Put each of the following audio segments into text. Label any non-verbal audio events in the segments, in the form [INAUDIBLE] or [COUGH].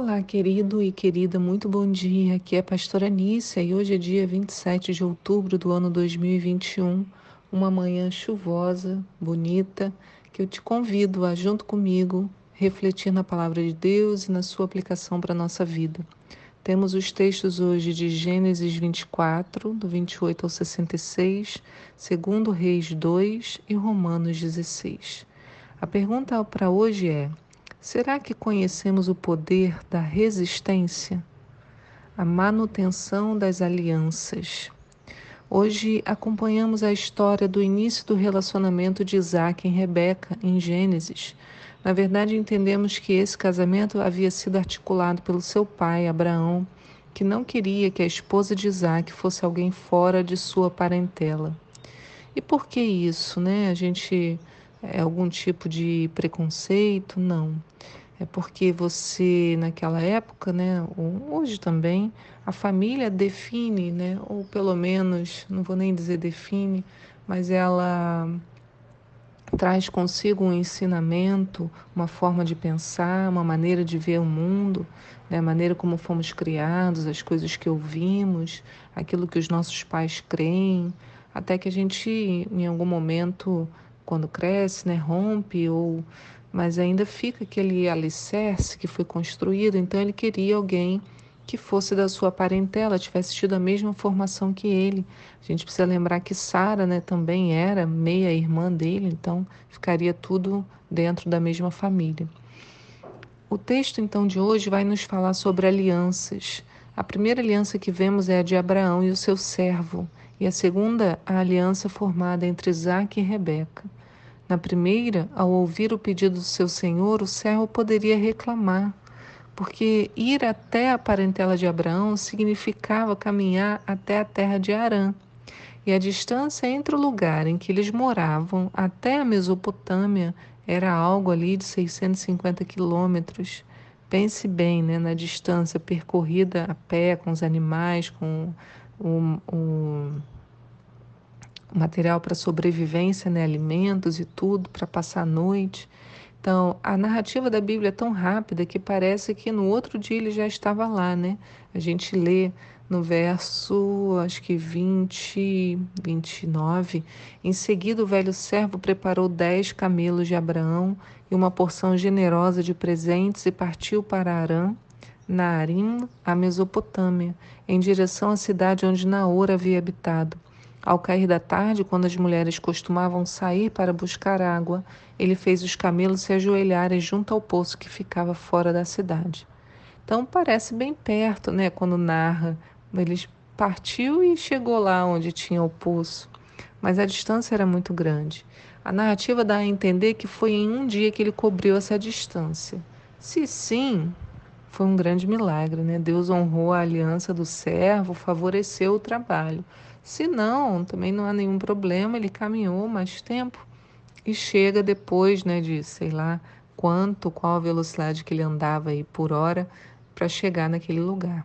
Olá, querido e querida, muito bom dia. Aqui é a pastora Nícia e hoje é dia 27 de outubro do ano 2021, uma manhã chuvosa, bonita, que eu te convido a, junto comigo, refletir na palavra de Deus e na sua aplicação para a nossa vida. Temos os textos hoje de Gênesis 24, do 28 ao 66, segundo Reis 2 e Romanos 16. A pergunta para hoje é: será que conhecemos o poder da resistência? A manutenção das alianças. Hoje acompanhamos a história do início do relacionamento de Isaac e Rebeca em Gênesis. Na verdade, entendemos que esse casamento havia sido articulado pelo seu pai, Abraão, que não queria que a esposa de Isaac fosse alguém fora de sua parentela. E por que isso, né? A gente é algum tipo de preconceito? Não. É porque você, naquela época, né, hoje também, a família define, né, ou pelo menos, não vou nem dizer define, mas ela traz consigo um ensinamento, uma forma de pensar, uma maneira de ver o mundo, né? a maneira como fomos criados, as coisas que ouvimos, aquilo que os nossos pais creem, até que a gente, em algum momento, quando cresce, né, rompe ou mas ainda fica aquele alicerce que foi construído, então ele queria alguém que fosse da sua parentela, tivesse tido a mesma formação que ele. A gente precisa lembrar que Sara né, também era meia irmã dele, então ficaria tudo dentro da mesma família. O texto então de hoje vai nos falar sobre alianças. A primeira aliança que vemos é a de Abraão e o seu servo, e a segunda, a aliança formada entre Isaac e Rebeca. Na primeira, ao ouvir o pedido do seu senhor, o servo poderia reclamar, porque ir até a parentela de Abraão significava caminhar até a terra de Arã. E a distância entre o lugar em que eles moravam até a Mesopotâmia era algo ali de 650 quilômetros. Pense bem né, na distância percorrida a pé, com os animais, com o, o material para sobrevivência, né, alimentos e tudo, para passar a noite. Então, a narrativa da Bíblia é tão rápida que parece que no outro dia ele já estava lá, né? A gente lê no verso, acho que 20, 29. Em seguida, o velho servo preparou dez camelos de Abraão e uma porção generosa de presentes e partiu para Arã, na Arim, a Mesopotâmia, em direção à cidade onde Naor havia habitado. Ao cair da tarde, quando as mulheres costumavam sair para buscar água, ele fez os camelos se ajoelharem junto ao poço que ficava fora da cidade. Então parece bem perto, né? Quando narra, ele partiu e chegou lá onde tinha o poço, mas a distância era muito grande. A narrativa dá a entender que foi em um dia que ele cobriu essa distância. Se sim, foi um grande milagre, né? Deus honrou a aliança do servo, favoreceu o trabalho. Se não, também não há nenhum problema, ele caminhou mais tempo e chega depois, né, de sei lá quanto, qual a velocidade que ele andava aí por hora para chegar naquele lugar.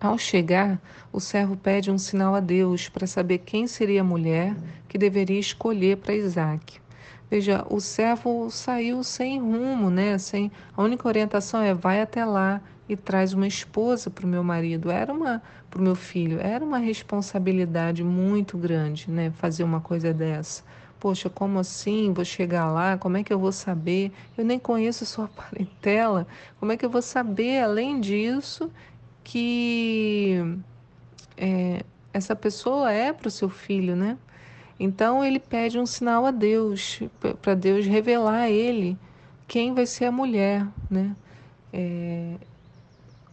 Ao chegar, o servo pede um sinal a Deus para saber quem seria a mulher que deveria escolher para Isaac. Veja, o servo saiu sem rumo, né? Sem a única orientação é vai até lá e traz uma esposa para o meu marido. Era uma para o meu filho. Era uma responsabilidade muito grande, né? Fazer uma coisa dessa. Poxa, como assim? Vou chegar lá? Como é que eu vou saber? Eu nem conheço sua [LAUGHS] parentela. Como é que eu vou saber, além disso, que é, essa pessoa é para o seu filho, né? Então ele pede um sinal a Deus, para Deus revelar a ele quem vai ser a mulher, né? É,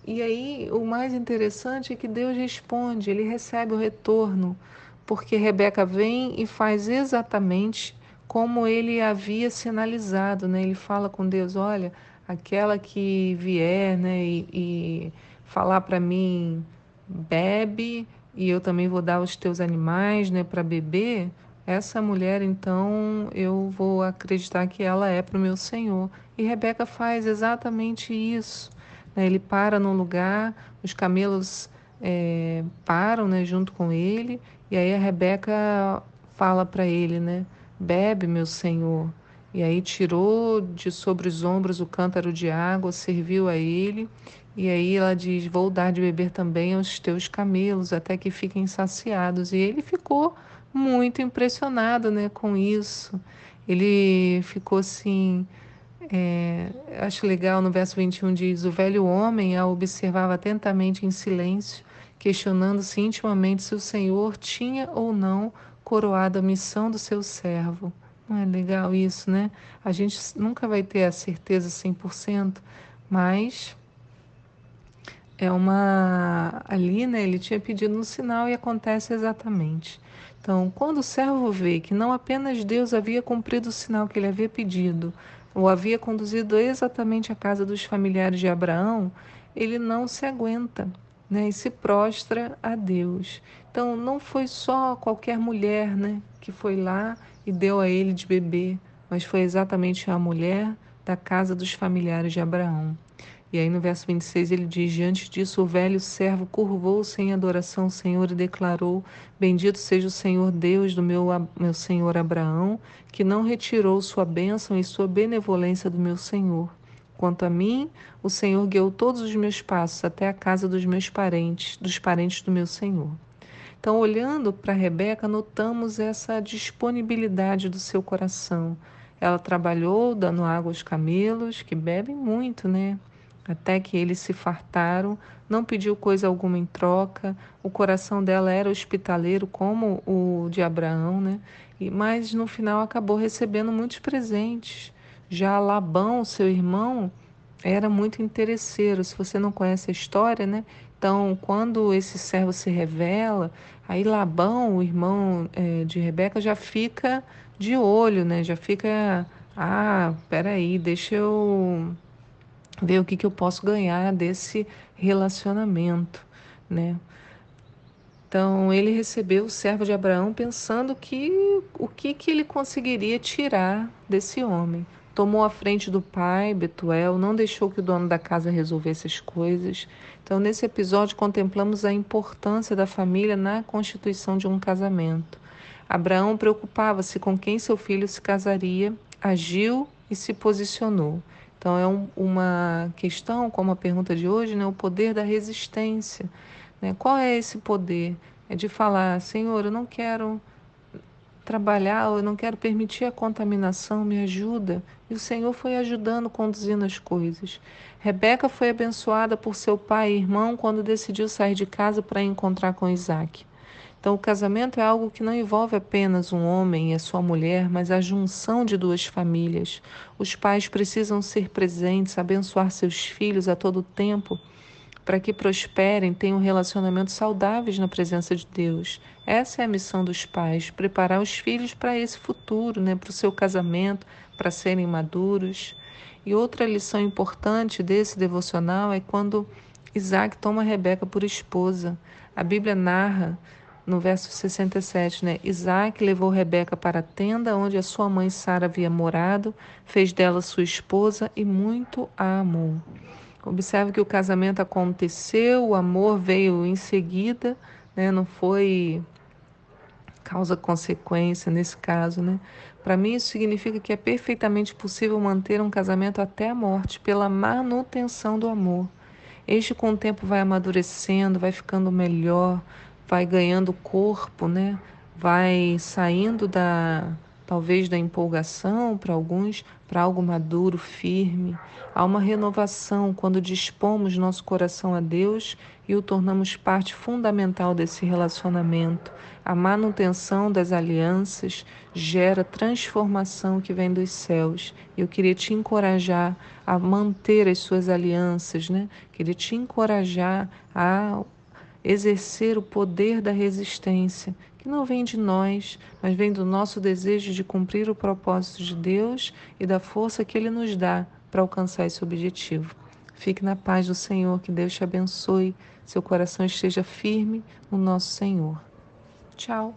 e aí o mais interessante é que Deus responde, ele recebe o retorno, porque Rebeca vem e faz exatamente como ele havia sinalizado, né? Ele fala com Deus, olha, aquela que vier, né, e, e falar para mim, bebe, e eu também vou dar os teus animais, né, para beber, essa mulher então eu vou acreditar que ela é para o meu Senhor. E Rebeca faz exatamente isso. Né? Ele para num lugar, os camelos é, param né, junto com ele, e aí a Rebeca fala para ele, né? Bebe, meu Senhor. E aí tirou de sobre os ombros o cântaro de água, serviu a ele. E aí ela diz: Vou dar de beber também aos teus camelos, até que fiquem saciados. E ele ficou muito impressionado né, com isso. Ele ficou assim. É, acho legal no verso 21 diz: O velho homem a observava atentamente em silêncio, questionando-se intimamente se o Senhor tinha ou não coroado a missão do seu servo. Não é legal isso, né? A gente nunca vai ter a certeza 100%, mas é uma. Ali, né? Ele tinha pedido um sinal e acontece exatamente. Então, quando o servo vê que não apenas Deus havia cumprido o sinal que ele havia pedido, ou havia conduzido exatamente à casa dos familiares de Abraão, ele não se aguenta né, e se prostra a Deus. Então, não foi só qualquer mulher né, que foi lá e deu a ele de beber, mas foi exatamente a mulher da casa dos familiares de Abraão. E aí no verso 26 ele diz: Diante disso, o velho servo curvou-se em adoração ao Senhor e declarou: Bendito seja o Senhor Deus do meu, meu senhor Abraão, que não retirou sua bênção e sua benevolência do meu senhor. Quanto a mim, o Senhor guiou todos os meus passos até a casa dos meus parentes, dos parentes do meu Senhor. Então, olhando para Rebeca, notamos essa disponibilidade do seu coração. Ela trabalhou dando água aos camelos, que bebem muito, né? Até que eles se fartaram, não pediu coisa alguma em troca. O coração dela era hospitaleiro, como o de Abraão, né? E, mas no final acabou recebendo muitos presentes. Já Labão, seu irmão, era muito interesseiro. Se você não conhece a história, né? Então, quando esse servo se revela, aí Labão, o irmão é, de Rebeca, já fica de olho, né? Já fica, ah, peraí, deixa eu ver o que, que eu posso ganhar desse relacionamento, né? Então ele recebeu o servo de Abraão pensando que o que, que ele conseguiria tirar desse homem tomou a frente do pai, Betuel, não deixou que o dono da casa resolvesse as coisas. Então, nesse episódio, contemplamos a importância da família na constituição de um casamento. Abraão preocupava-se com quem seu filho se casaria, agiu e se posicionou. Então, é um, uma questão, como a pergunta de hoje, né, o poder da resistência. Né? Qual é esse poder? É de falar, Senhor, eu não quero trabalhar, eu não quero permitir a contaminação, me ajuda. E o Senhor foi ajudando, conduzindo as coisas. Rebeca foi abençoada por seu pai e irmão quando decidiu sair de casa para encontrar com Isaac. Então, o casamento é algo que não envolve apenas um homem e a sua mulher, mas a junção de duas famílias. Os pais precisam ser presentes, abençoar seus filhos a todo tempo para que prosperem, tenham relacionamentos saudáveis na presença de Deus. Essa é a missão dos pais, preparar os filhos para esse futuro, né, para o seu casamento, para serem maduros. E outra lição importante desse devocional é quando Isaac toma Rebeca por esposa. A Bíblia narra no verso 67, né? Isaac levou Rebeca para a tenda onde a sua mãe Sara havia morado, fez dela sua esposa e muito a amou. Observe que o casamento aconteceu, o amor veio em seguida, né? não foi causa-consequência nesse caso. Né? Para mim, isso significa que é perfeitamente possível manter um casamento até a morte pela manutenção do amor. Este, com o tempo, vai amadurecendo, vai ficando melhor, vai ganhando corpo, né? vai saindo da talvez da empolgação para alguns, para algo maduro, firme. Há uma renovação quando dispomos nosso coração a Deus e o tornamos parte fundamental desse relacionamento. A manutenção das alianças gera transformação que vem dos céus. Eu queria te encorajar a manter as suas alianças, né? Queria te encorajar a exercer o poder da resistência, que não vem de nós, mas vem do nosso desejo de cumprir o propósito de Deus e da força que Ele nos dá para alcançar esse objetivo. Fique na paz do Senhor, que Deus te abençoe, seu coração esteja firme no nosso Senhor. Tchau.